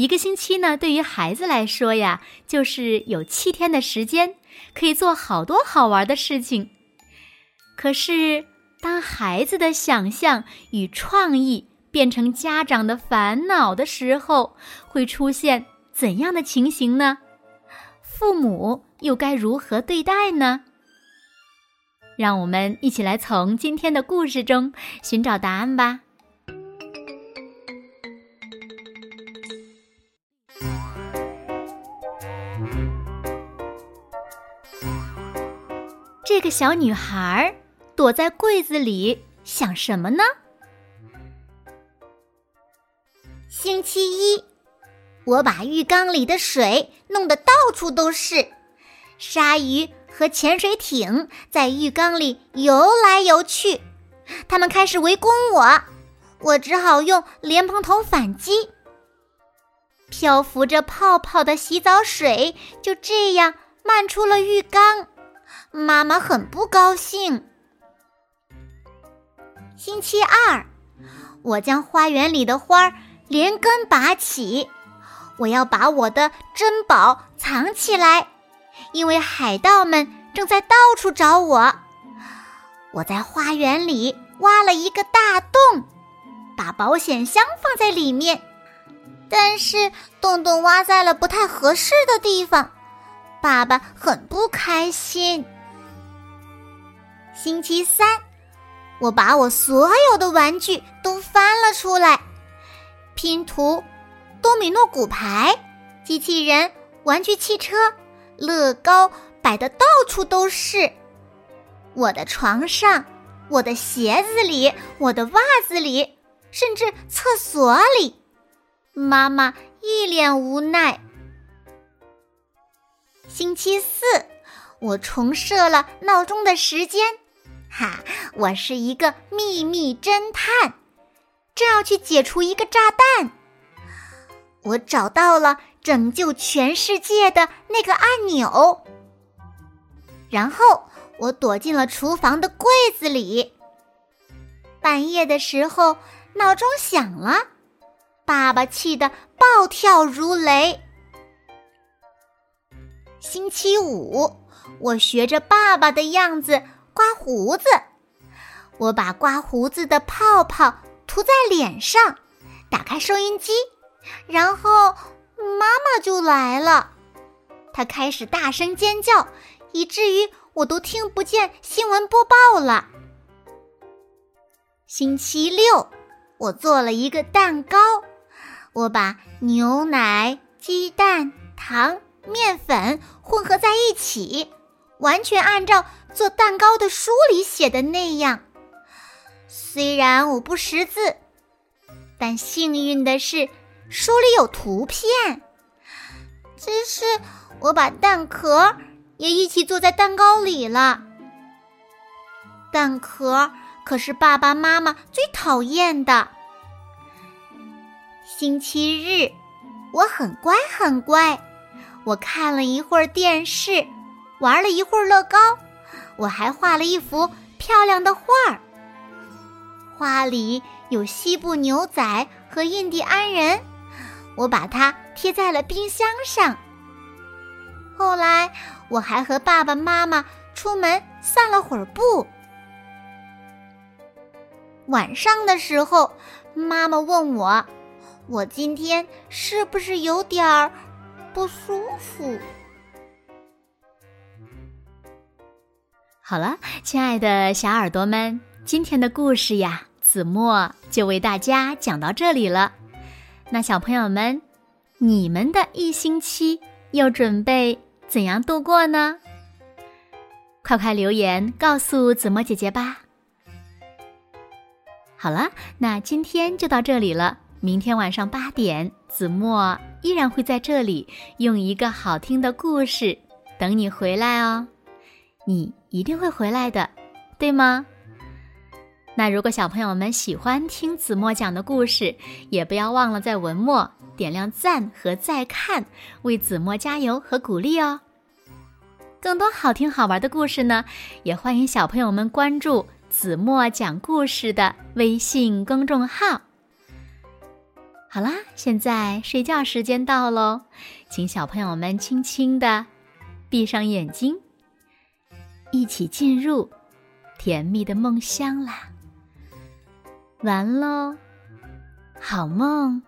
一个星期呢，对于孩子来说呀，就是有七天的时间，可以做好多好玩的事情。可是，当孩子的想象与创意变成家长的烦恼的时候，会出现怎样的情形呢？父母又该如何对待呢？让我们一起来从今天的故事中寻找答案吧。这个小女孩躲在柜子里想什么呢？星期一，我把浴缸里的水弄得到处都是，鲨鱼和潜水艇在浴缸里游来游去，他们开始围攻我，我只好用莲蓬头反击。漂浮着泡泡的洗澡水就这样漫出了浴缸。妈妈很不高兴。星期二，我将花园里的花连根拔起，我要把我的珍宝藏起来，因为海盗们正在到处找我。我在花园里挖了一个大洞，把保险箱放在里面，但是洞洞挖在了不太合适的地方，爸爸很不开心。星期三，我把我所有的玩具都翻了出来，拼图、多米诺骨牌、机器人、玩具汽车、乐高摆的到处都是。我的床上、我的鞋子里、我的袜子里，甚至厕所里，妈妈一脸无奈。星期四，我重设了闹钟的时间。哈！我是一个秘密侦探，正要去解除一个炸弹。我找到了拯救全世界的那个按钮，然后我躲进了厨房的柜子里。半夜的时候，闹钟响了，爸爸气得暴跳如雷。星期五，我学着爸爸的样子。刮胡子，我把刮胡子的泡泡涂在脸上，打开收音机，然后妈妈就来了。她开始大声尖叫，以至于我都听不见新闻播报了。星期六，我做了一个蛋糕，我把牛奶、鸡蛋、糖、面粉混合在一起。完全按照做蛋糕的书里写的那样。虽然我不识字，但幸运的是书里有图片。只是我把蛋壳也一起做在蛋糕里了。蛋壳可是爸爸妈妈最讨厌的。星期日，我很乖很乖，我看了一会儿电视。玩了一会儿乐高，我还画了一幅漂亮的画儿。画里有西部牛仔和印第安人，我把它贴在了冰箱上。后来我还和爸爸妈妈出门散了会儿步。晚上的时候，妈妈问我：“我今天是不是有点儿不舒服？”好了，亲爱的小耳朵们，今天的故事呀，子墨就为大家讲到这里了。那小朋友们，你们的一星期又准备怎样度过呢？快快留言告诉子墨姐姐吧。好了，那今天就到这里了。明天晚上八点，子墨依然会在这里用一个好听的故事等你回来哦。你一定会回来的，对吗？那如果小朋友们喜欢听子墨讲的故事，也不要忘了在文末点亮赞和再看，为子墨加油和鼓励哦。更多好听好玩的故事呢，也欢迎小朋友们关注子墨讲故事的微信公众号。好啦，现在睡觉时间到喽，请小朋友们轻轻的闭上眼睛，一起进入甜蜜的梦乡啦。完喽，好梦。